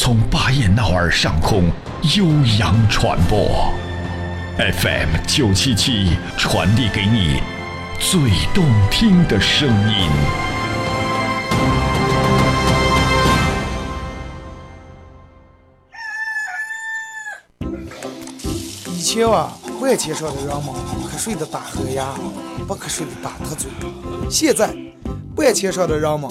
从巴彦淖尔上空。悠扬传播，FM 九七七传递给你最动听的声音。以前啊，万千上的人们瞌睡的打呵牙，不瞌睡的打特嘴。现在，万千上的人们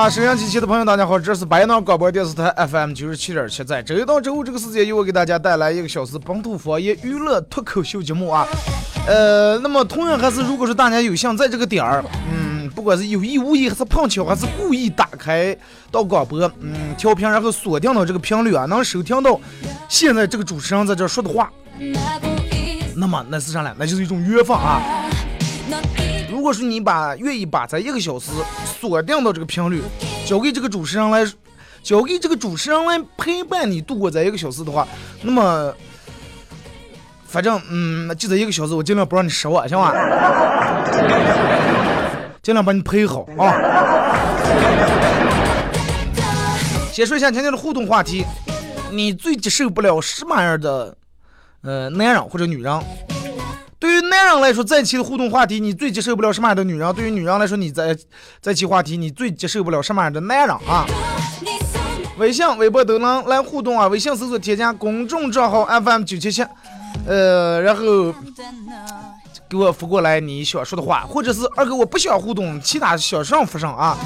啊，沈阳机器的朋友，大家好，这是白闹广播电视台 FM 九十七点七，在周一到周五这个时间，由我给大家带来一个小时本土方言娱乐脱口秀节目啊。呃，那么同样还是，如果说大家有幸在这个点儿，嗯，不管是有意无意，还是碰巧，还是故意打开到广播，嗯，调频，然后锁定到这个频率啊，能收听到现在这个主持人在这说的话，那么那是啥呢？那就是一种缘分啊。如果说你把愿意把咱一个小时锁定到这个频率，交给这个主持人来，交给这个主持人来陪伴你度过这一个小时的话，那么，反正嗯，就这一个小时，我尽量不让你失望，行吧？尽量把你陪好啊。先说一下今天的互动话题，你最接受不了什么样的呃男人或者女人？对于男人来说，在一起的互动话题，你最接受不了什么样的女人？对于女人来说，你在在一起话题，你最接受不了什么样的男人啊？微信、微博都能来互动啊！微信搜索添加公众账号 FM 九七七，呃，然后给我发过来你想说的话，或者是二哥我不想互动，其他小声发上啊。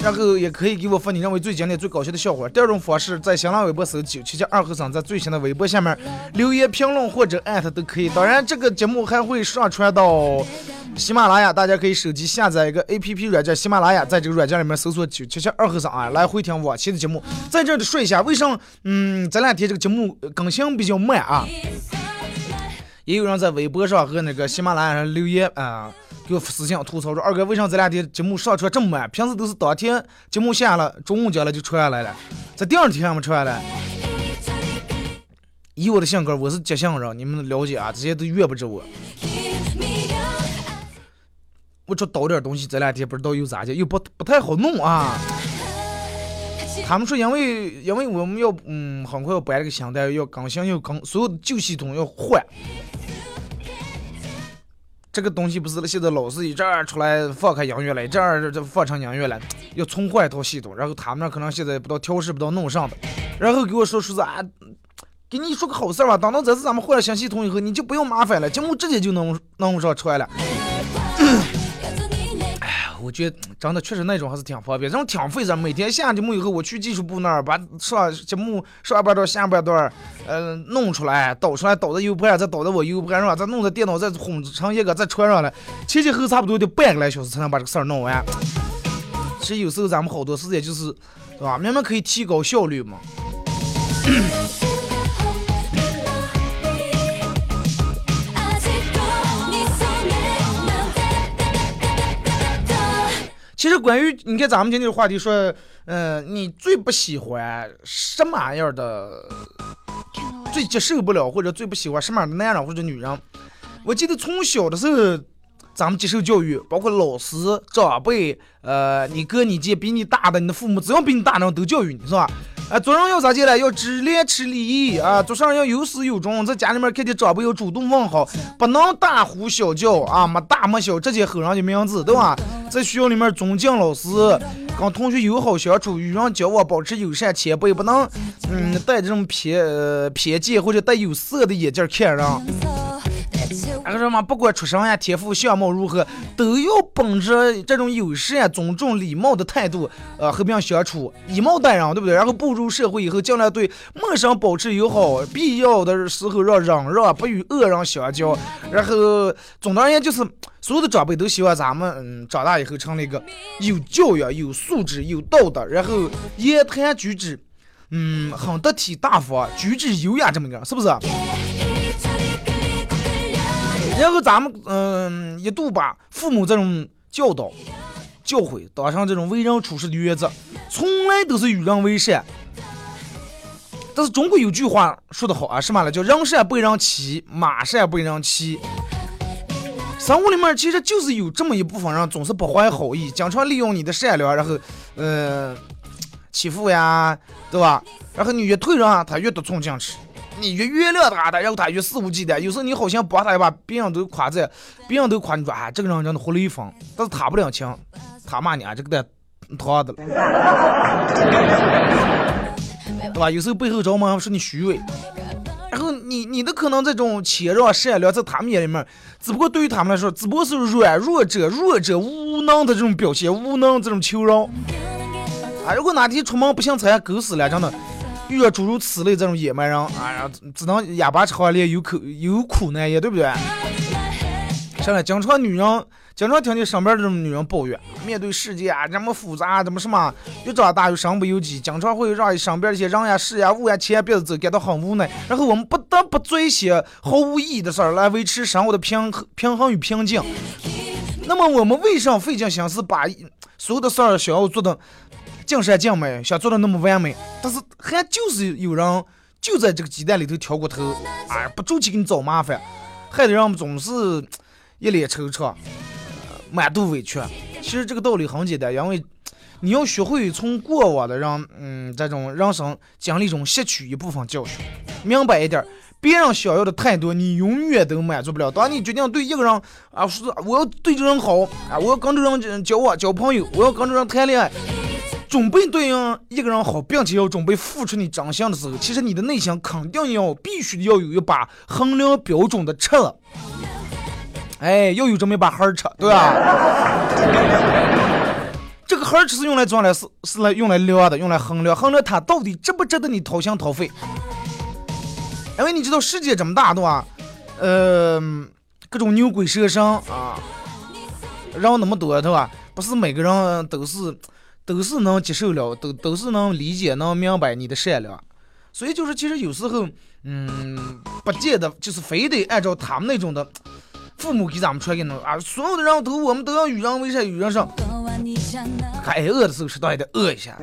然后也可以给我发你认为最经典、最搞笑的笑话。第二种方式，在新浪微博搜九七七二和尚，在最新的微博下面留言评论或者艾特都可以。当然，这个节目还会上传到喜马拉雅，大家可以手机下载一个 A P P 软件喜马拉雅，在这个软件里面搜索九七七二和尚啊，来回听往期的节目。在这里说一下，为什么嗯这两天这个节目更新比较慢啊？也有人在微博上和那个喜马拉雅上留言啊。给我私信吐槽说：“二哥，为啥这两天节目上传这么慢？平时都是当天节目下了，中午讲了就传下来了，在第二天还没传下来。以我的性格，我是急性人，你们了解啊？这些都怨不着我。我这倒点东西，这两天不知道又咋的，又不不太好弄啊。他们说，因为因为我们要嗯很快要搬这个新单，要更新要更，所有的旧系统要换。”这个东西不是现在老是一这儿出来放开音乐了，这儿这放成音乐了，要重换一套系统。然后他们那可能现在不知道调试不知道弄上的，然后给我说说是啊，给你说个好事吧，等到这次咱们换了新系统以后，你就不用麻烦了，节目直接就能能上传了。我觉得真的确实那种还是挺方便，这种挺费事。每天下节目以后，我去技术部那儿把上节目上半段、下半段，呃，弄出来导出来，导到 U 盘，再导到我 U 盘上，再弄到电脑，再混成一个，再传上来，前前后后差不多得半个来小时才能把这个事儿弄完。其实有时候咱们好多事情就是，对吧？明明可以提高效率嘛。其实关于你看咱们今天的话题说，嗯，你最不喜欢什么样的，最接受不了或者最不喜欢什么样的男人或者女人？我记得从小的时候，咱们接受教育，包括老师、长辈，呃，你哥、你姐比你大的，你的父母只要比你大的都教育你是吧？啊，做人要咋地嘞？要知廉耻礼义啊，做事要有始有终。在家里面看见长辈要主动问好，不能大呼小叫啊，没大没小，直接吼人家名字，对吧？在学校里面尊敬老师，跟同学友好相处，与人交往保持友善，前辈不能嗯带这种偏呃偏见或者带有色的眼镜看人。那么，不管出身呀、天赋、相貌如何，都要本着这种友善、尊重、礼貌的态度，呃，和平相处，以貌待人，对不对？然后步入社会以后，尽量对陌生保持友好，必要的时候让忍让，不与恶人相交。然后，总的而言，就是所有的长辈都希望咱们，嗯，长大以后成了一个有教养、有素质、有道德，然后言谈举止，嗯，很得体大方，举止优雅这么个，是不是？然后咱们嗯一度把父母这种教导、教诲当成这种为人处事的原则，从来都是与人为善。但是中国有句话说得好啊，什么了？叫人善被人欺，马善被人骑。生活里面其实就是有这么一部分人，总是不怀好意，经常利用你的善良，然后嗯 欺负呀，对吧？然后你越退让，他越得寸进尺。你越原谅他他，然后他越肆无忌惮。有时候你好像帮他一把，别人都夸赞，别人都夸你说啊，这个人真的活了一分。但是他不领情，他骂你啊，这个的他的了，对吧？有时候背后找忙说你虚伪，然后你你的可能这种谦让善良，在他们眼里面，只不过对于他们来说，只不过是软弱者、弱者无能的这种表现，无能这种求饶。啊，如果哪天出门不幸踩狗屎了，真的。遇到诸如此类这种野蛮人，哎呀，只能哑巴吃黄连，有苦有苦难言，对不对？上来经常女人，经常听见身边这种女人抱怨，面对世界啊这么复杂，怎么什么越长大越身不由己，经常会让身边一些人呀、事呀、物呀、钱呀别的走感到很无奈，然后我们不得不做一些毫无意义的事儿来维持生活的平衡、平衡与平静。那么我们为什么费尽心思把所有的事儿想要做的？尽善尽美，想做的那么完美，但是还就是有人就在这个鸡蛋里头挑骨头，哎，不住气给你找麻烦，害得人们总是一脸惆怅，满肚委屈。其实这个道理很简单，因为你要学会从过往的人，嗯，这种人生经历中吸取一部分教训，明白一点，别人想要的太多，你永远都满足不了。当你决定对一个人啊，说我要对这人好，啊，我要跟这人交往交朋友，我要跟这人谈恋爱。准备对应一个人好，并且要准备付出你真心的时候，其实你的内心肯定要必须要有一把衡量标准的尺子，哎，要有这么一把儿尺，对吧？这个儿尺是用来装来是是来用来量的，用来衡量衡量他到底值不值得你掏心掏肺。因为你知道世界这么大，对吧？呃，各种牛鬼蛇神啊，人那么多，对吧？不是每个人都是。都是能接受了，都都是能理解、能明白你的善良，所以就是其实有时候，嗯，不见得就是非得按照他们那种的父母给咱们传给那啊，所有的人都我们都要与人为善，与人善。该饿的时候适当也得饿一下。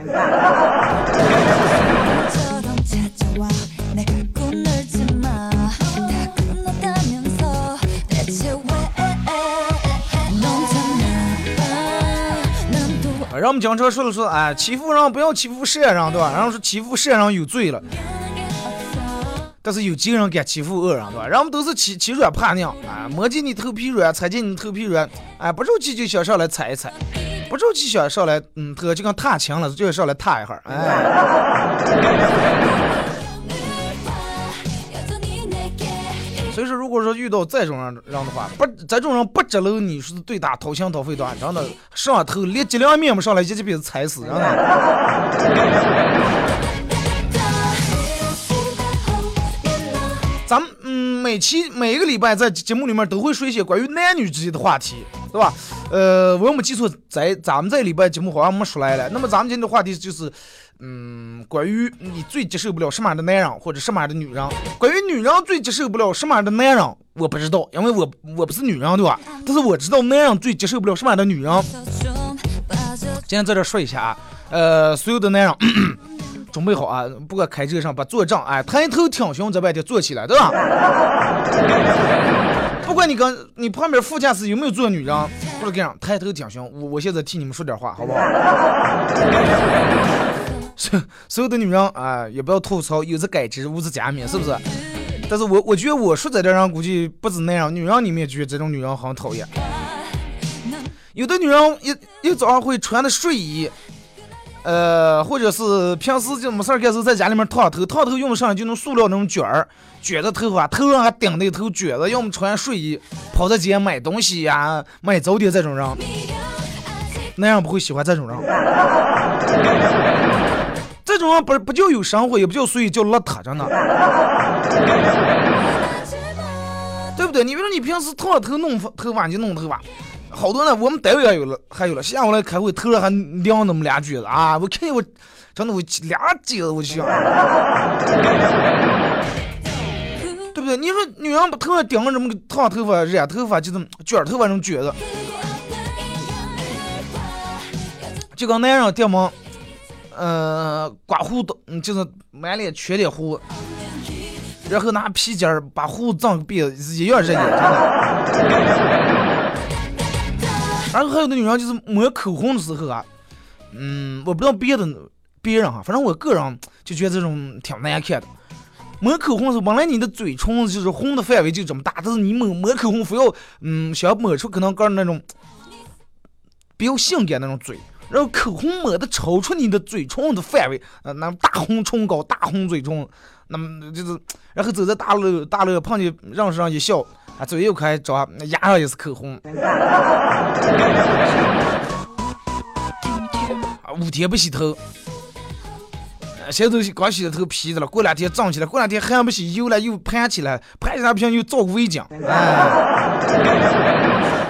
让我们经常说了说，哎，欺负人不要欺负善人，对吧？然后说欺负善人有罪了，但是有几个人敢欺负恶人，对吧？人们都是欺欺软怕硬，啊，摸进你头皮软，踩进你头皮软，哎，不受气就想上来踩一踩，不受气想上来，嗯，他就跟踏青了，就要上来踏一下，哎。所以说，如果说遇到这种人人的话，不这种人不值了，你说对他掏心掏肺的，真的上头连脊梁面不上来，一记鼻子踩死，人。咱们嗯，每期每一个礼拜在节目里面都会说一些关于男女之间的话题，对吧？呃，我没记错，在咱们这礼拜节目好像没说来了。那么咱们今天的话题就是。嗯，关于你最接受不了什么样的男人或者什么样的女人？关于女人最接受不了什么样的男人，我不知道，因为我我不是女人，对吧？但是我知道男人最接受不了什么样的女人。今天在这说一下啊，呃，所有的男人 准备好啊，不管开车上把坐正，哎，抬头挺胸在外头坐起来，对吧？不管你跟你旁边副驾驶有没有坐女人，或者这样抬头挺胸，我我现在替你们说点话，好不好？所所有的女人啊，也不要吐槽，有则改之，无则加勉，是不是？但是我我觉得我说在这人估计不止那样，女人里面觉得这种女人很讨厌。有的女人一一早上会穿的睡衣，呃，或者是平时就没事儿干时在家里面烫头，烫头用的上就那塑料那种卷儿，卷着头发，头上还顶着一头卷子，要么穿睡衣跑在街买东西呀、买早点这种人，那样不会喜欢这种人。这种人不不叫有生活，也不叫所以叫邋遢，真的。对不对？你比如说你平时烫了头弄头发，你就弄头发，好多呢。我们单位也有了，还有了。下午来开会，头上还晾那么俩卷子啊！我看见我，真的我俩卷子我就想，对不对？你说女人把头上顶上这么个烫头发、染头发，就这么卷头发这种卷子，就跟男人掉毛，呃，刮胡刀，就是满脸全脸胡。然后拿皮筋儿把胡子长个辫子一样热眼，真的。然后还有的女人就是抹口红的时候啊，嗯，我不知道别的别人哈，反正我个人就觉得这种挺难看的。抹口红的时候，本来你的嘴唇就是红的范围就这么大，但是你抹抹口红非要嗯想抹出可能个那种比较性感那种嘴，然后口红抹的超出你的嘴唇的范围，呃，那大红唇膏、大红嘴唇。那么就是，然后走在大路大路碰见认识人一笑，啊，嘴又开张，牙上也是口红。啊，五天不洗头，现在刚洗的头皮子了，过两天胀起来，过两天还不洗，油了又盘起来，盘起来不行又造个围巾，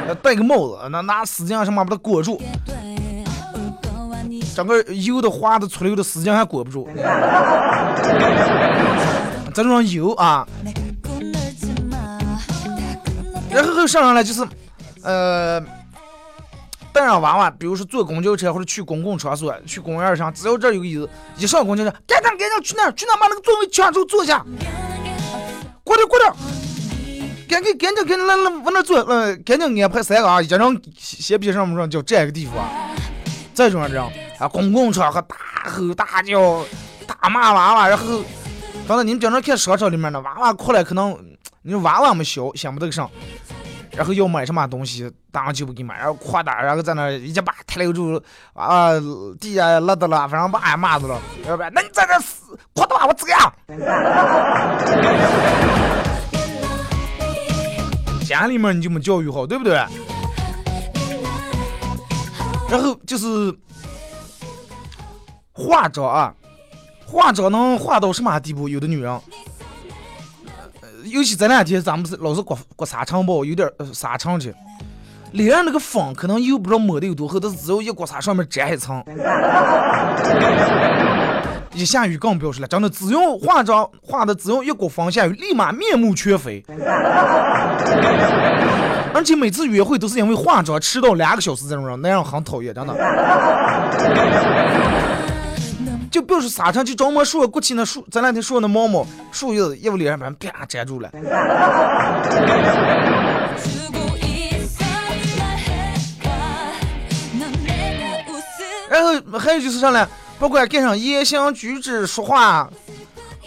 哎，戴个帽子，那拿丝巾什么把它裹住。整个油的滑的出溜的时间还裹不住，这种油啊，然后后上上来就是，呃，带上娃娃，比如说坐公交车或者去公共场所，去公园上，只要这有个椅子，一上公交车，赶紧赶紧去那儿去那儿把那个座位抢住坐下，过点过点，赶紧赶紧赶紧来来往那坐，呃，赶紧安排三个啊，一张斜壁上面上叫占个地方，这种这样。啊，公共场合大吼大叫、大骂娃娃，然后，刚才你们经常看商场里面的娃娃哭了，可能你娃娃们小，想不得上，然后要买什么东西，当然就不给买，然后夸大，然后在那一把抬溜住，啊，地下拉的了，反正骂也骂死了，要不然，那你在这死夸大我怎样？家里面你就没教育好，对不对？然后就是。化妆啊，化妆能化到什么地步？有的女人，尤其这两天咱们是老是刮刮沙尘暴，有点沙尘去，脸上那个粉可能又不知道抹的有多厚，但是只要一刮痧，上面沾一层。一下雨更不要说了，真的，只用化妆化的，只用一刮风下雨，立马面目全非。而且每次约会都是因为化妆迟到两个小时这种人，那样很讨厌，真的。就比如说沙尘，就着魔树，过去那树，咱两天说那毛毛树叶一往脸上把啪粘住了。然后还有就是啥呢？不管干上言行举止说话，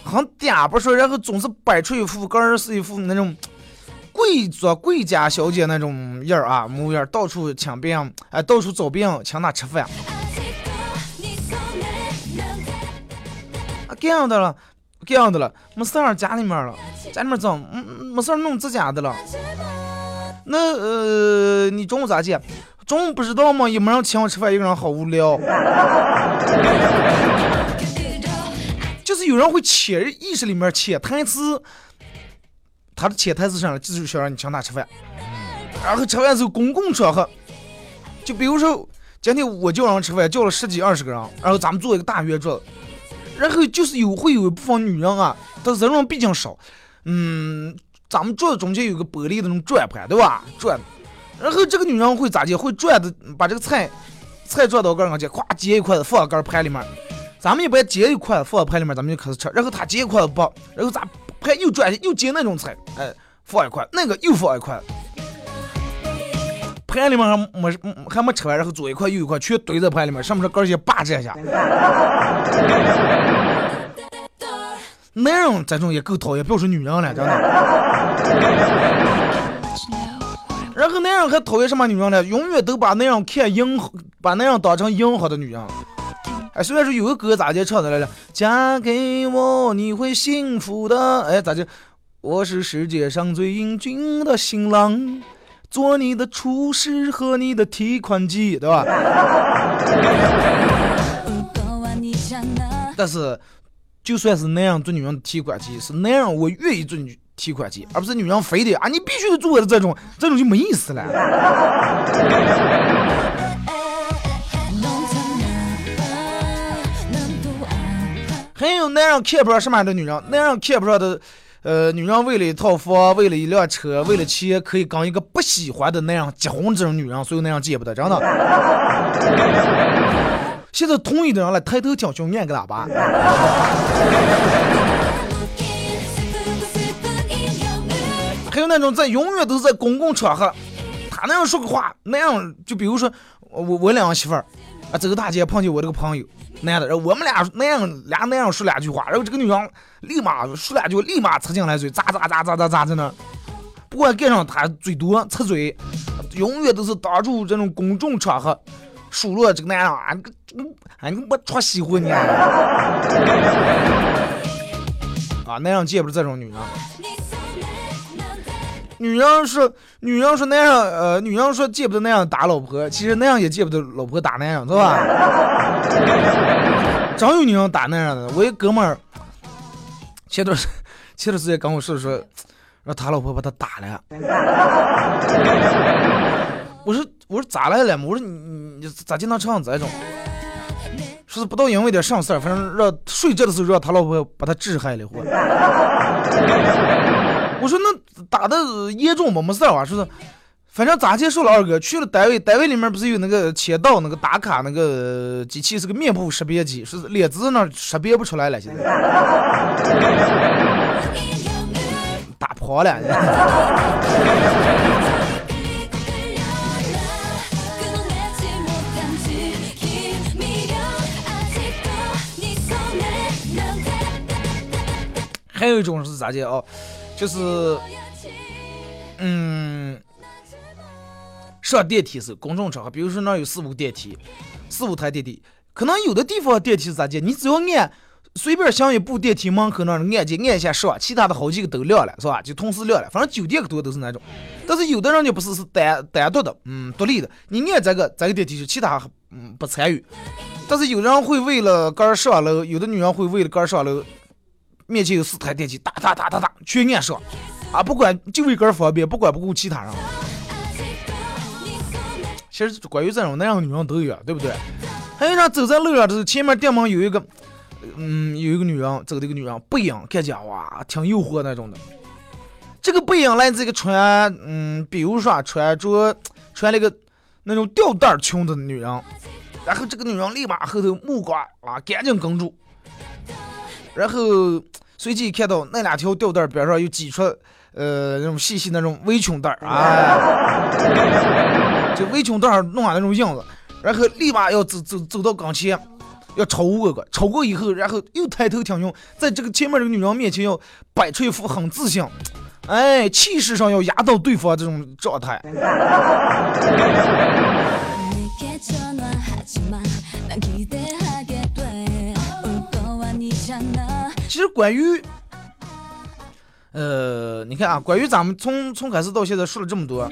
很嗲不说，然后总是摆出一副个儿是一副那种贵族贵家小姐那种样儿啊模样，到处请病，哎，到处找病请他吃饭。这样的了，这样的了，没事儿家里面了，家里面怎，嗯，没事儿弄自家的了。那呃，你中午咋去？中午不知道吗？也没人请我吃饭，一个人好无聊。就是有人会潜意识里面潜台词，他的潜台词上就是想让你请他吃饭。然后吃饭时候公共场合，就比如说今天我叫人吃饭，叫了十几二十个人，然后咱们坐一个大圆桌。然后就是有会有一部分女人啊，但是人数毕竟少，嗯，咱们桌子中间有个玻璃的那种转盘，对吧？转，然后这个女人会咋接？会转的，把这个菜菜转到个上去，咵接一筷子放到个盘里面。咱们一般接一筷子放到盘里面，咱们就开始吃。然后她接一筷子不，然后咱盘又转又接那种菜，哎，放一块，那个又放一块，盘里面还没还没吃完，然后左一块右一块全堆在盘里面，上面这杆儿先霸占一下。男人这种也够讨厌，不要说女人了，真的。然后男人还讨厌什么女人呢？永远都把那样看硬，把那样当成硬核的女人。哎，虽然说有个歌咋就唱的来着？嫁给我你会幸福的。哎，咋就？我是世界上最英俊的新郎，做你的厨师和你的提款机，对吧？但是，就算是那样做女人的提款机，是那样我愿意做女提款机，而不是女人非得啊，你必须得做我的这种，这种就没意思了。还有男人看不上什么样的女人，那样看不上的。呃，女人为了一套房，为了一辆车，为了钱，可以跟一个不喜欢的那样结婚，这种女人，所以那样见不得，真的。现在同意的人来抬头挺胸，念个喇叭。还有那种在永远都是在公共场合，他那样说个话，那样就比如说我我两个媳妇儿啊，走大街碰见我这个朋友。那样的，然后我们俩那样俩那样说两句话，然后这个女人立马说两句，立马插进来嘴，咋咋咋咋咋咋在那，不管干上她嘴多插嘴，永远都是当住这种公众场合数落这个男人啊，你个啊你我穿西货呢，啊！那样见不着这种女人。女人说，女人说那样，呃，女人说见不得那样打老婆，其实那样也见不得老婆打那样，是吧？真有女人打那样的，我一哥们儿，前段时前段时间跟我说说，让他老婆把他打了。我说我说咋来了嘛？我说你你咋经常这样子这种？说是不到因为点上事儿，反正让睡觉的时候让他老婆把他治害了，或。我说那打的严重吗？没事啊，说是，反正咋接受了二哥去了单位，单位里面不是有那个签到那个打卡那个机器，是个面部识别机，是脸字那识别不出来了，现在 打破了。还有一种是咋介哦？就是，嗯，上电梯是公众场合，比如说那有四五电梯，四五台电梯，可能有的地方电梯是咋介？你只要按随便想一部电梯门口那儿按键按一下上，其他的好几个都亮了，是吧？就同时亮了。反正酒店多都是那种，但是有的人就不是是单单独的，嗯，独立的。你按这个这个电梯就其他嗯不参与。但是有人会为了个上楼，有的女人会为了个上楼。面前有四台电梯，哒哒哒哒哒，全按上，啊，不管就为个方便，不管不顾其他人。其实关于这种那样的女人都有，对不对？还有人走在路上的时候，前面店门有一个，嗯，有一个女人，走的一个女人，背影看见哇，挺诱惑那种的。这个背影来自一个穿，嗯，比如说穿着穿了个那种吊带裙子的女人，然后这个女人立马后头目光啊，赶紧跟住。然后 随即看到那两条吊带边上又挤出呃那种细细那种围裙带儿啊，就围裙带儿弄上那种样子，然后立马要走走走到跟前，要超过个，超过以后，然后又抬头挺胸，在这个前面这个女人面前要摆出一副很自信，哎，气势上要压倒对方这种状态。其实关于，呃，你看啊，关于咱们从从开始到现在说了这么多，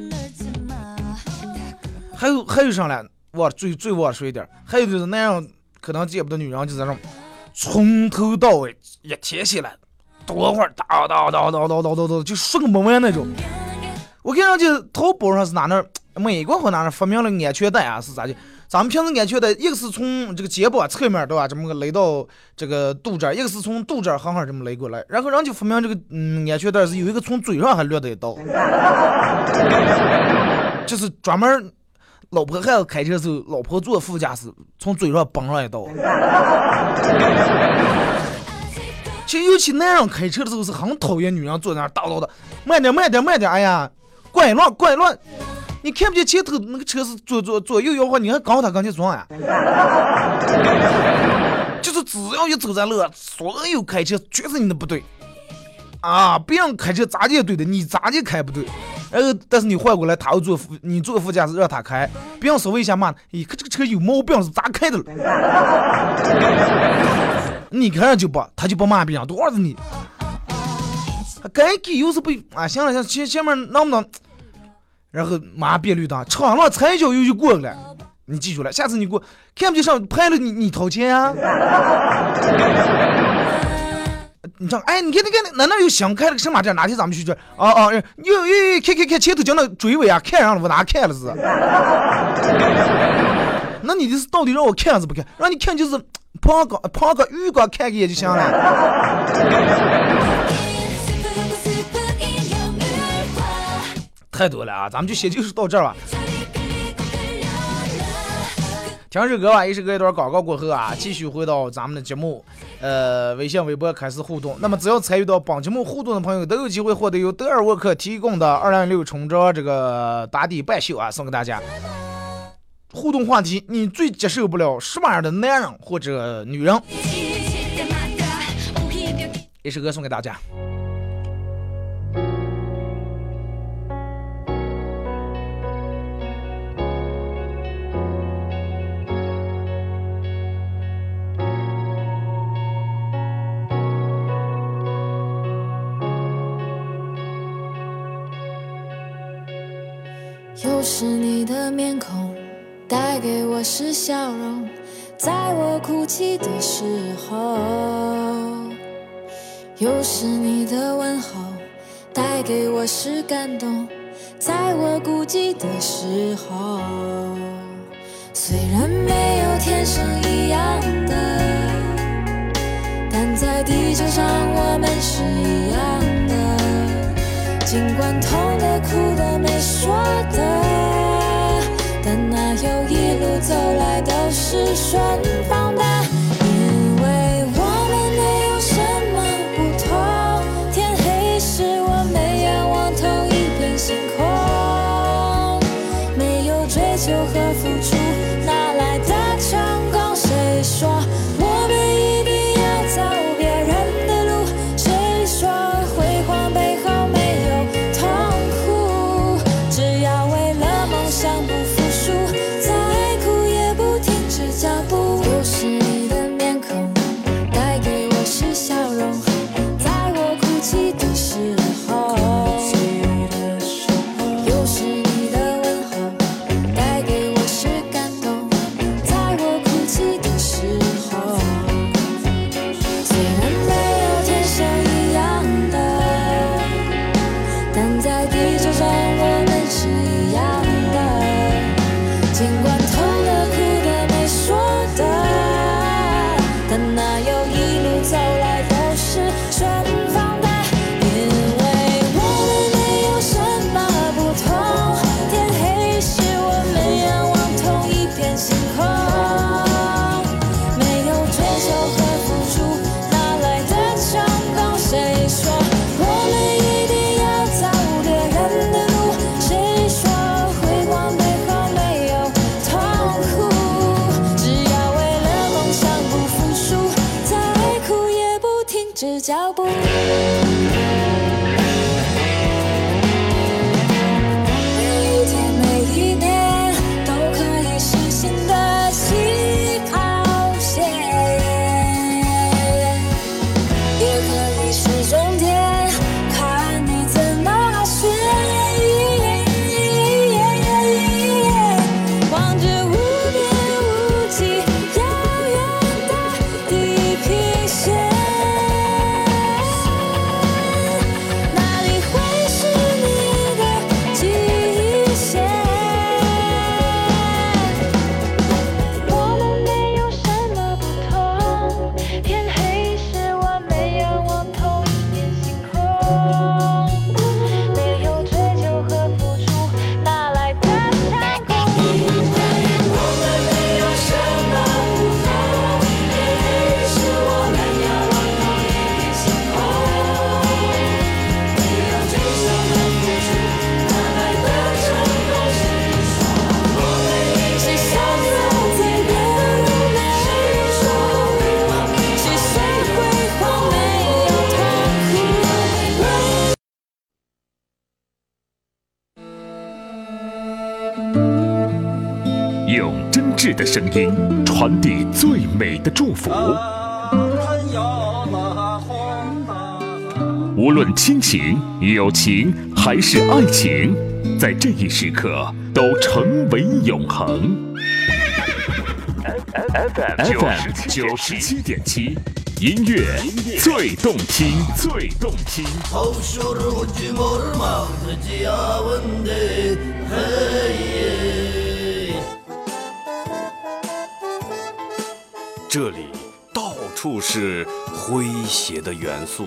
还有还有啥嘞？我最最我说一点，还有就是那样可能见不得女人，就是那种从头到尾一天下来，多会儿叨叨叨叨叨叨叨叨，就说个没完那种。我看上去淘宝上是哪那美国和哪那发明了安全带啊，是咋的？咱们平时安全带，一个是从这个肩膀侧面对吧，这么个勒到这个肚这儿，一个是从肚这儿狠狠这么勒过来。然后人就发明这个嗯安全带是有一个从嘴上还掠的一刀，就是专门老婆孩子开车时候，老婆坐副驾驶从嘴上崩上一刀。其实尤其男人开车的时候是很讨厌女人坐在那儿叨叨的，慢点慢点慢点，哎呀，拐乱拐乱。你看不见前头那个车是左左左右摇晃，你还刚他刚才撞呀？就是只要一走在路，所有开车全是你的不对。啊，别人开车咋地对的，你咋地开不对。然后，但是你换过来，他要坐副，你坐副驾驶让他开，别人稍微一下骂，咦，可这个车有毛病是咋开的了？你看就不，他就不骂别人，多少是你？该给又是不啊？行了行，前前面能不能？然后马上变绿灯，闯了踩一脚油就过了。你记住了，下次你过看不见上拍了你，你掏钱啊？你这哎，你看你看那那有想开了个神马站，哪天咱们去这？哦哦，又又看看看前头叫那追尾啊，看上了我哪看了是？那你的是到底让我看还是不看？让你看就是 旁个旁个预告看一眼就行了。太多了啊，咱们就先就是到这儿吧。听首歌吧，一首歌一段广告过后啊，继续回到咱们的节目。呃，微信、微博开始互动。那么，只要参与到本节目互动的朋友，都有机会获得由德尔沃克提供的二零六冲着这个打底半袖啊，送给大家。互动话题：你最接受不了什么样的男人或者女人？一首歌送给大家。是感动，在我孤寂的时候。虽然没有天生一样的，但在地球上我们是一样的。尽管痛的、哭的、没说的，但那有一路走来都是顺风友情还是爱情，在这一时刻都成为永恒。FM 九十七点七，音乐最动听，最动听。这里到处是诙谐的元素，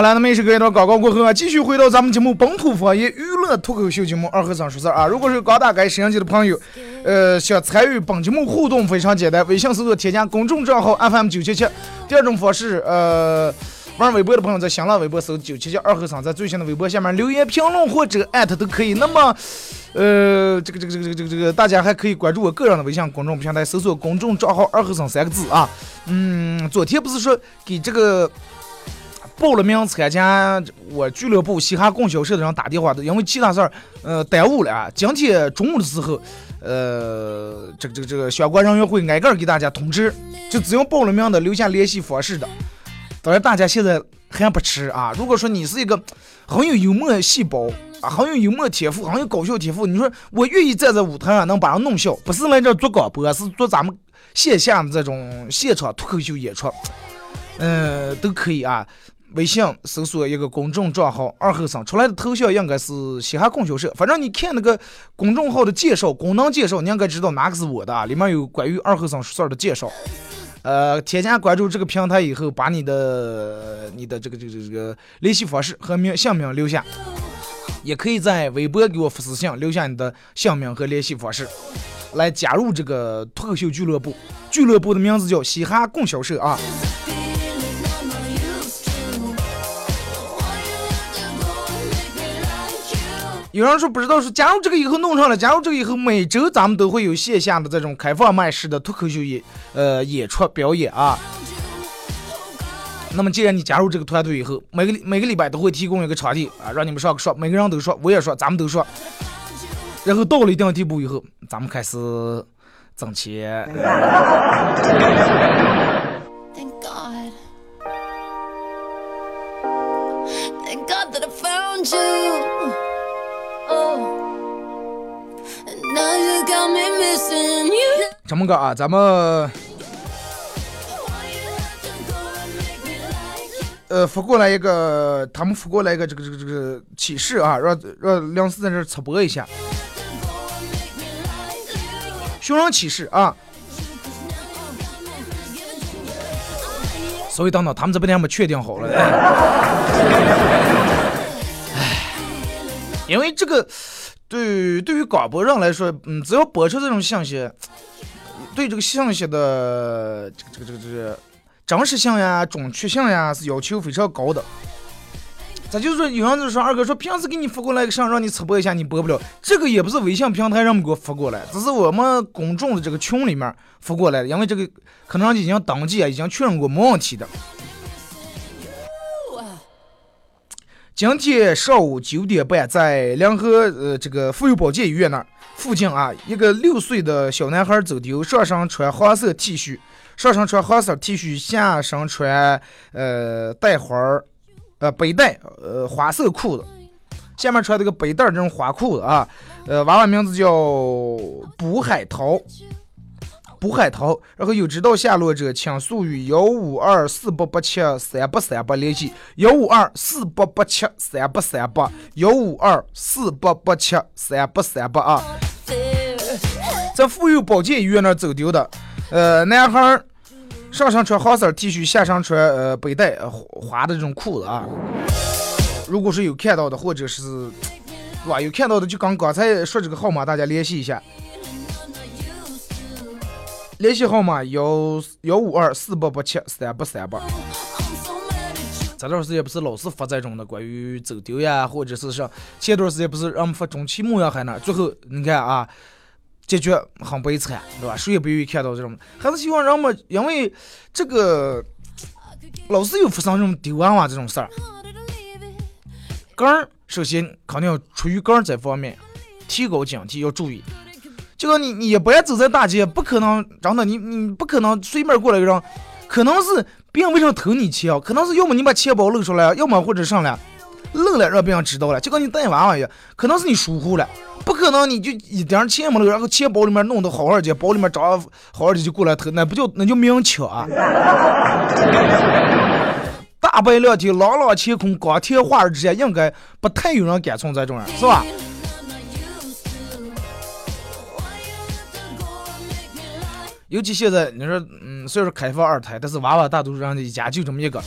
好了，那么也是隔一段广告过后啊，继续回到咱们节目本土方言娱乐脱口秀节目《二和尚说事儿》啊。如果是刚打开摄像机的朋友，呃，想参与本节目互动非常简单，微信搜索添加公众账号 FM 九七七。第二种方式，呃，玩微博的朋友在新浪微博搜九七七二和尚，在最新的微博下面留言评论或者艾特都可以。那么，呃，这个这个这个这个这个，大家还可以关注我个人的微信公众平台，搜索公众账号“二和尚”三个字啊。嗯，昨天不是说给这个。报了名参加我俱乐部嘻哈供销社的人打电话的，因为其他事儿呃耽误了啊。今天中午的时候，呃，这个这个这个相关人员会挨个给大家通知，就只要报了名的留下联系方式的。当然，大家现在还不迟啊。如果说你是一个很有幽默细胞啊，很有幽默天赋，很有搞笑天赋，你说我愿意站在舞台上能把人弄笑，不是来这做广播，是做咱们线下的这种现场脱口秀演出，嗯、都可以啊。微信搜索一个公众账号“二后生”，出来的头像应该是嘻哈供销社。反正你看那个公众号的介绍、功能介绍，你应该知道哪个是我的啊，里面有关于二后生事儿的介绍。呃，添加关注这个平台以后，把你的你的这个这个这个联系方式和名姓名留下，也可以在微博给我发私信，留下你的姓名和联系方式，来加入这个脱口秀俱乐部。俱乐部的名字叫嘻哈供销社啊。有人说不知道说加入这个以后弄上了，加入这个以后每周咱们都会有线下的这种开放麦式的脱口秀演呃演出表演啊。那么既然你加入这个团队以后，每个礼每个礼拜都会提供一个场地啊，让你们上课说，每个人都说，我也说，咱们都说。然后到了一定地步以后，咱们开始挣钱。这么个啊，咱们呃发过来一个，他们发过来一个这个这个这个启示啊，让让梁思在这儿插播一下，寻人启事啊。稍微等等，他们这边还没确定好了。唉，因为这个对对于广播人来说，嗯，只要播出这种信息，对这个信息的这个这个这个这个真实性呀、准确性呀是要求非常高的。咱就是说，有人就说二哥说，平时给你发过来个上让你直播一下，你播不了。这个也不是微信平台让们给我发过来，只是我们公众的这个群里面发过来的，因为这个可能已经登记啊，已经确认过没问题的。今天上午九点半，在梁河呃这个妇幼保健医院那儿附近啊，一个六岁的小男孩走丢，上身穿黄色 T 恤，上身穿黄色 T 恤，下身穿呃带花儿呃背带呃花色裤子，下面穿这个背带这种花裤子啊，呃娃娃名字叫卜海涛，捕海涛，然后有知道下落者，请速与幺五二四八八七三八三八联系，幺五二四八八七三八三八，幺五二四八八七三八三八啊，在妇幼保健医院那走丢的，呃，男孩上身穿黄色 T 恤，下身穿呃背带呃花的这种裤子啊。如果是有看到的，或者是哇？有看到的就跟刚才说这个号码，大家联系一下。联系号码幺幺五二四八八七三八三八。这段时间不是老是发这种的关于走丢呀，或者是说前段时间不是让我们发中期牧羊还那，最后你看啊，结局很悲惨，对吧？谁也不愿意看到这种，还是希望让我们因为这个老是有发生这种丢娃娃这种事儿。个人首先肯定要出于个人这方面提高警惕，要注意。这个你你也不要走在大街，不可能真的，你你不可能随便过来一个人，可能是别人为什么偷你钱啊？可能是要么你把钱包露出来，要么或者上来露了让别人知道了，就跟你带娃娃一样，可能是你疏忽了，不可能你就一点钱没露，然后钱包里面弄得好好的，包里面装好好的就过来偷，那不就那就明抢啊！大白两天，朗朗乾坤，光天化日之下，应该不太有人敢从这种人，是吧？尤其现在，你说，嗯，虽然说开放二胎，但是娃娃大多数人家一家就这么一个。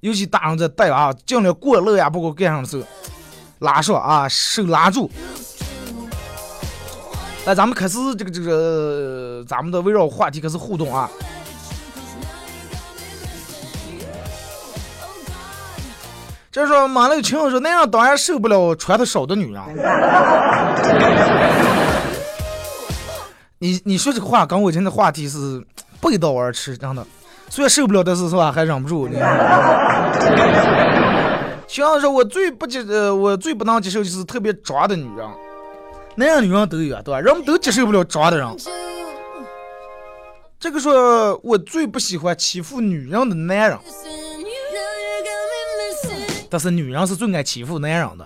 尤其大人在带娃，尽量过路呀，不过干上的时候，拉上啊，手拉住。来，咱们开始这个这个，咱们的围绕话题开始互动啊。这时候，马六群友说，那样当然受不了穿的少的女人。你你说这个话跟我今天的话题是背道而驰，真的。虽然受不了，但是是吧，还忍不住。徐阳说，我最不接呃，我最不能接受就是特别装的女人。那样女人都有，对吧？人们都接受不了装的人。这个说，我最不喜欢欺负女人的男人。但是女人是最爱欺负男人的。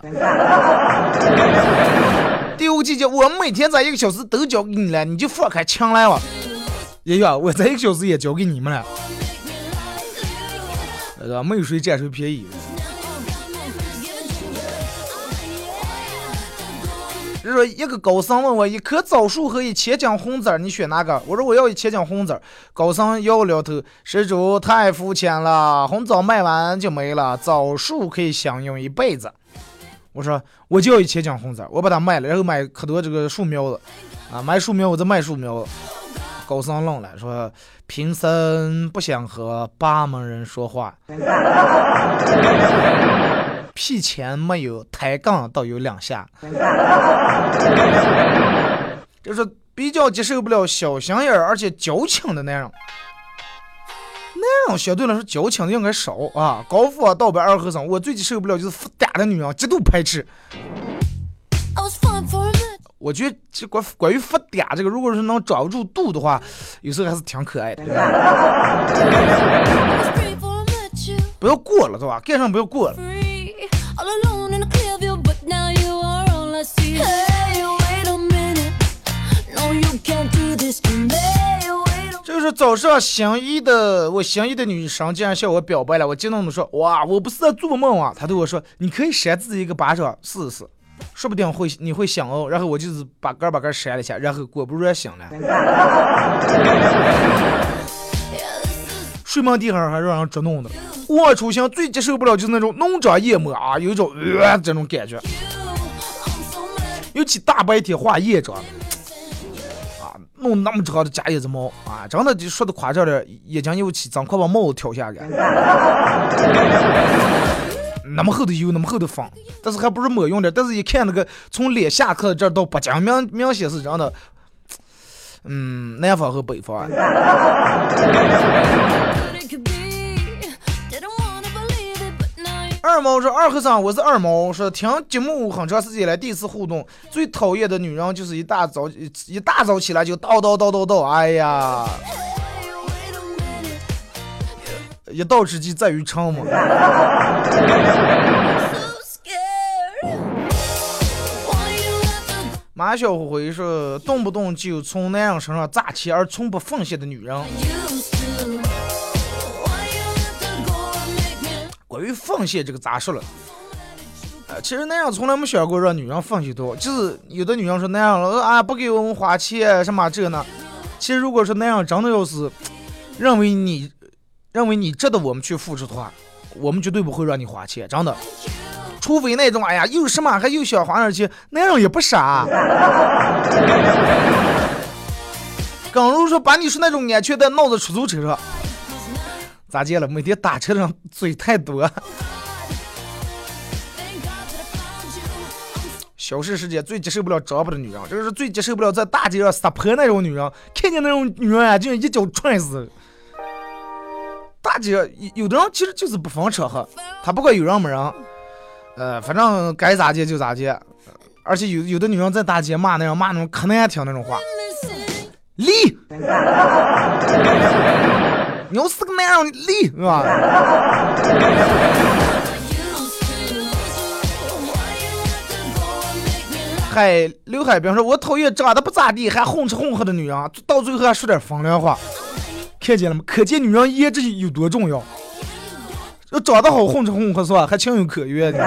第五季节，我每天在一个小时都交给你了，你就放开枪来吧。爷爷，我在一个小时也交给你们了，对吧？没有谁占谁便宜。就说一个高僧问我，一棵枣树和一千斤红枣，你选哪个？我说我要一千斤红枣。高僧摇了摇头，施主太肤浅了，红枣卖完就没了，枣树可以享用一辈子。我说我就要一千斤红籽，我把它卖了，然后买可多这个树苗子，啊，买树苗我再卖树苗。高僧愣了，说：“贫僧不想和八门人说话。屁钱没有，抬杠倒有两下。就是比较接受不了小心眼儿而且矫情的那种。男人相对来说矫情的应该少啊。高富啊，道白二和尚，我最接受不了就是发嗲的女人，极度排斥。我觉得这关关于发嗲这个，如果是能抓不住度的话，有时候还是挺可爱的。不要过了，对吧？盖上不要过了。早上心仪的我心仪的女生竟然向我表白了，我激动的说：“哇，我不是在做梦啊！”她对我说：“你可以扇自己一个巴掌试试，说不定会你会醒哦。”然后我就是把杆把杆扇了一下，然后果不其然醒了。睡梦地方还让人捉弄的，我出行最接受不了就是那种浓妆艳抹啊，有一种呃这种感觉，尤其大白天化夜妆。弄那么长的假叶子帽啊，真的就说的夸张点，眼睛又起，真快把帽子挑下来。那么厚的油，那么厚的粉，但是还不是抹用的。但是一看那个从脸下颏这到脖颈，明明显是真的。嗯，南方和北方。二毛说：“二和尚，我是二毛。说听节目很长时间来，第一次互动。最讨厌的女人就是一大早一大早起来就叨叨叨叨叨。哎呀，一道之计在于晨嘛。马马小辉说，动不动就从男人身上砸钱而从不奉献的女人。奉献这个咋说了？呃，其实男人从来没想过让女人奉献多，就是有的女人说男人了啊不给我们花钱什么这呢？其实如果说男人真的要是认为你认为你值得我们去付出的话，我们绝对不会让你花钱，真的。除非那种，哎呀，又什么还又想花点钱，男人也不傻。刚如说把你说那种安全带弄到出租车上，咋见了？每天打车上嘴太多。小事世界最接受不了长不的女人，这个是最接受不了在大街上撒泼那种女人。看见那种女人啊，就一脚踹死。大街有的人其实就是不分场合，他不管有人没人。呃，反正该咋接就咋接，而且有有的女人在大街骂那样骂那种可难听那种话，离，你要是个男人，离是吧？海刘海兵说：“我讨厌长得不咋地还混吃混喝的女人，到最后还说点风凉话，看见了吗？可见女人颜值有多重要。”要长得好混吃混喝是吧？还情有可原的。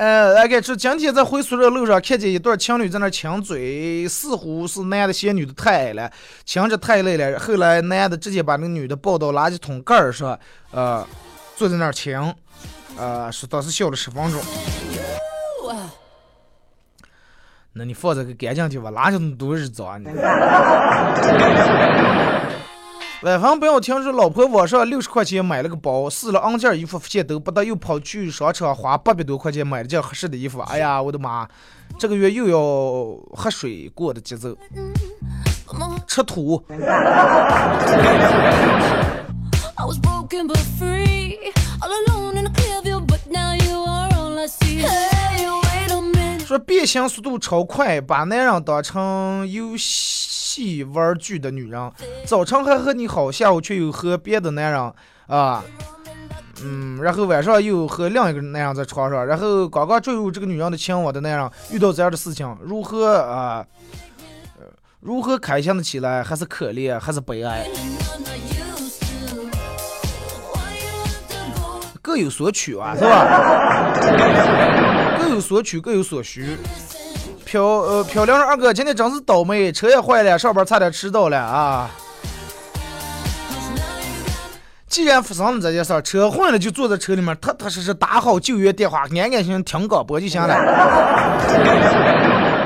呃，来看，说今天在回宿舍路上看见一对情侣在那亲嘴，似乎是男的嫌女的太矮了，亲着太累了。后来男的直接把那个女的抱到垃圾桶盖上，呃，坐在那儿亲，呃，说当时笑了十分钟。那你放这个干净地方，垃圾桶都是脏的。晚上不要听说老婆网上六十块钱买了个包，试了 N 件衣服发现都不得，又跑去商场花八百多块钱买了件合适的衣服。哎呀，我的妈！这个月又要喝水过的节奏，吃土。说变形速度超快，把男人当成游戏玩具的女人，早晨还和你好，下午却又和别的男人啊，嗯，然后晚上又和另一个男人在床上，然后刚刚坠入这个女人的情网的男人遇到这样的事情，如何啊？如何开心的起来？还是可怜？还是悲哀？各有所取啊，是吧？各有所取，各有所需。漂呃漂亮二哥今天真是倒霉，车也坏了，上班差点迟到了啊！既然发生了这件事儿，车坏了就坐在车里面，踏踏实实打好救援电话，安安心心听广播就行了。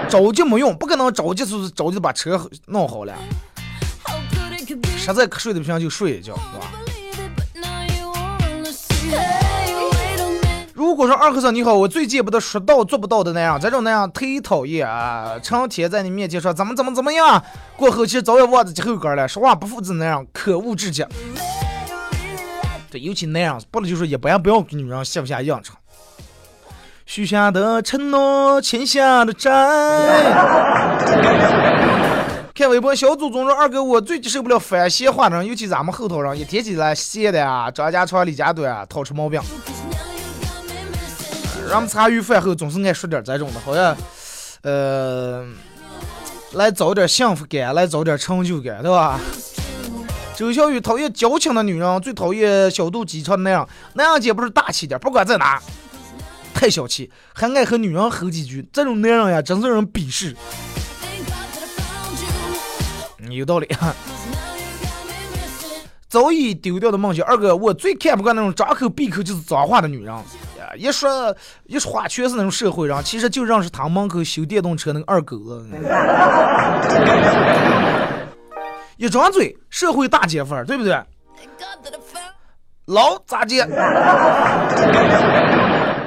着急没用，不可能着急就是着急把车弄好了。实在瞌睡的不行就睡一觉，是吧？如果说二和尚你好，我最见不得说到做不到的那样，这种那样忒讨厌啊！成天在你面前说怎么怎么怎么样，过后其实早也忘记后根了，说话不负责那样，可恶至极。对，尤其那样，不能就说一般不要给女人下不下应酬。许下的承诺，欠下的债。看微博，小祖宗说二哥，我最接受不了反闲话的人，尤其咱们后头人，一提起来闲的啊，张家长李家短啊，讨出毛病。咱们茶余饭后总是爱说点这种的，好像，呃，来找点幸福感，来找点成就感，对吧？周小雨讨厌矫情的女人，最讨厌小肚鸡肠的男人。男人姐不是大气点，不管在哪，太小气，还爱和女人吼几句。这种男人呀，真是让人鄙视。有道理。早已丢掉的梦想，二哥，我最看不惯那种张口闭口就是脏话的女人。一说一说话全是那种社会人，其实就认识他门口修电动车那个二狗子。一张嘴，社会大姐夫，对不对？老咋接？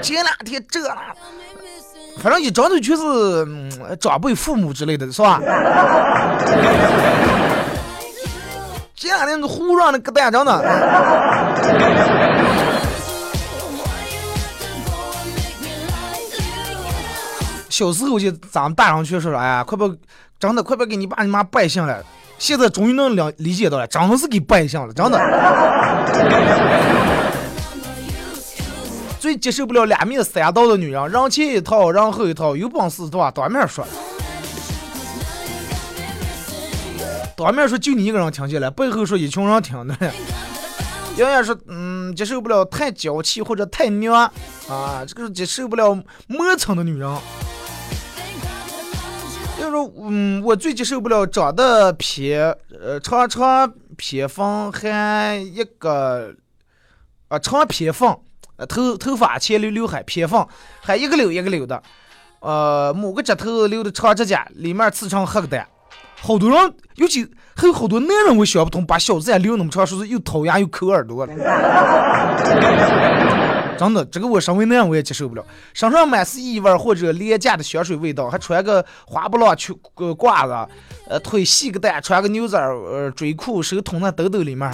前两天这那，反正一张嘴全是长辈、父母之类的，是吧？前两天胡乱的搁蛋着呢。小时候就咱们大人去说说，哎呀，快把真的快把给你爸你妈拜相了。现在终于能了理解到了，真的是给拜相了，真的。最接受不了两面三刀的女人，人前一套，人后一套，有本事的话当面说。当面说就你一个人听见了，背后说一群人听的。杨洋说，嗯，接受不了太娇气或者太娘啊，这个接受不了磨蹭的女人。就说，嗯，我最接受不了长得偏，呃，长长偏方还一个，啊，长偏方，头头发前留刘海偏方，还一个绺一个绺的，呃，某个指头留的长指甲，里面刺成黑个蛋。好多人，尤其还有好多男人，我想不通，把小指甲留那么长，说是又掏牙又抠耳朵。真的，这个我身为男人我也接受不了。身上满是异味或者廉价的香水味道，还穿个花布浪裙呃褂子，呃，腿细个蛋，穿个牛仔呃锥裤，手捅那兜兜里面，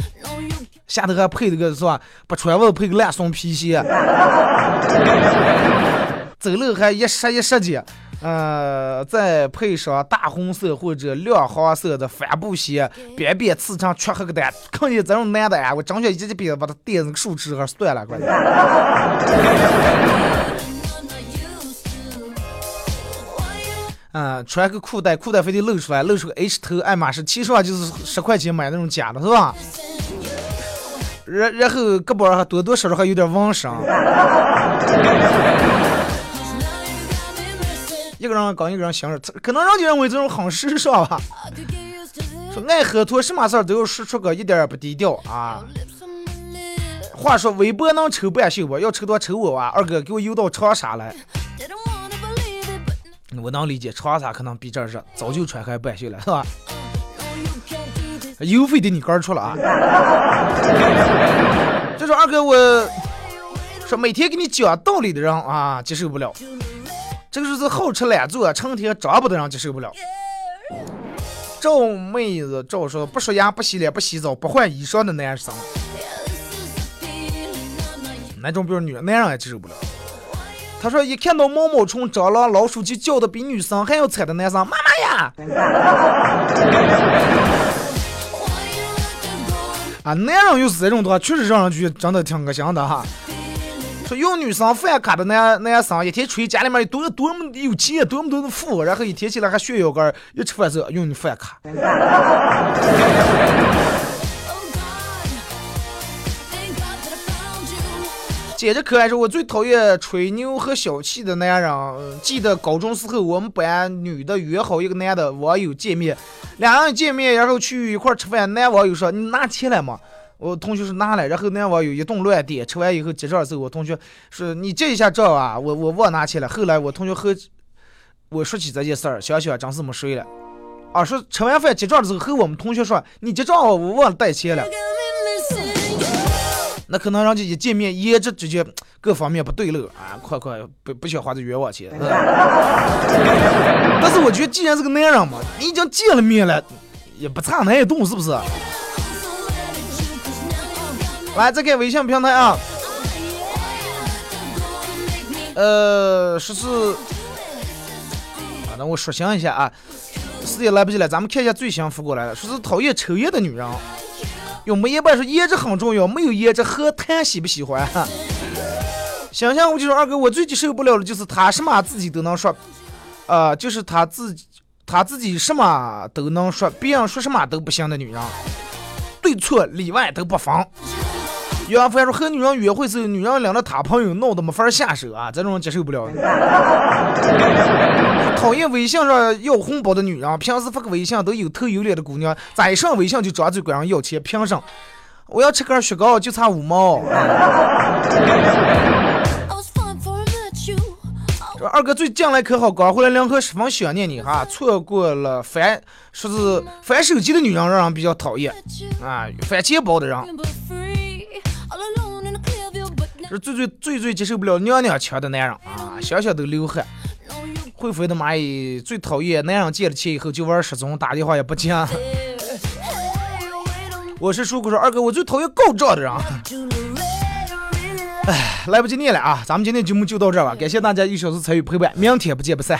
下头还配了个是吧？不穿袜配个烂松皮鞋，走路还一湿一湿的。呃，再配上大红色或者亮黄色的帆布鞋，边边刺成缺黑个蛋，看见这种男的呀，我张学一记鼻子把他垫那个树枝上算了，快！嗯，穿个裤带，裤带非得露出来，露出个 H 头，爱马仕，其实就是十块钱买那种假的，是吧？然然后胳膊上多多少少还有点纹身。一个人跟一个人相处，可能人家认为这种很时尚吧。说爱喝多什么事儿都要说出个一点也不低调啊。话说微博能抽半宿不？要抽多抽我啊！二哥给我邮到长沙来。我能理解，长沙可能比这儿热，早就穿开半袖了，是吧？邮费得你个出了啊！就是二哥，我说每天给你讲道理的人啊，接受不了。这个就是好吃懒做、成天张不得人接受不了。赵妹子赵说不刷牙、不洗脸、不洗澡、不换衣裳的男生，那种比如女男人也接受不了。他说一看到毛毛虫、蟑螂、老鼠就叫的比女生还要惨的男生，妈妈呀！啊，男人又是这种的话，确实让人觉得真的挺恶心的哈。说用女生饭卡的男男生，一天出去家里面有多多么有钱，多么多的富，然后一天起来还炫耀个，一吃饭时候用你饭卡。接着可爱说，我最讨厌吹牛和小气的男人。记得高中时候，我们班女的约好一个男的网友见面，两人见面，然后去一块吃饭。男网友说：“你拿钱来吗？”我同学说拿了，然后男网友一顿乱点，吃完以后结账的时候，我同学说你结一下账啊，我我忘拿钱了。后来我同学和我说起这件事儿，想想真是没睡了。啊，说吃完饭结账的时候和我们同学说你结账我忘了带钱了。那可能人家一见面颜值直接各方面不对了啊，快快不不想花这冤枉钱。但是我觉得既然是个男人嘛，你已经见了面了，也不差那一顿是不是？来，再看微信平台啊，呃，说是，啊，那我说想一下啊，时间来不及了，咱们看一下最新发过来了，说是讨厌抽烟的女人，用没烟版说颜值很重要，没有颜值和谈喜不喜欢？想想我就说二哥，我最接受不了的就是他什么自己都能说，啊，就是他自己他自己什么都能说，别人说什么都不行的女人，对错里外都不分。杨凡说和女人约会时，女人领着他朋友闹得没法下手啊，这种人接受不了。讨厌微信上要红包的女人，平时发个微信都有头有脸的姑娘，再一上微信就张嘴管人要钱，凭什么？我要吃根雪糕就差五毛。这二哥最近来可好，刚回来两口十分想念你哈，错过了翻说是翻手机的女人让人比较讨厌啊，翻钱包的人。是最最最最接受不了娘娘腔的男人啊，想想都流汗。会飞的蚂蚁最讨厌男人借了钱以后就玩失踪，打电话也不接。我是叔哥说二哥，我最讨厌告状的人。哎来不及念了啊！咱们今天节目就到这儿吧，感谢大家一小时参与陪伴，明天不见不散。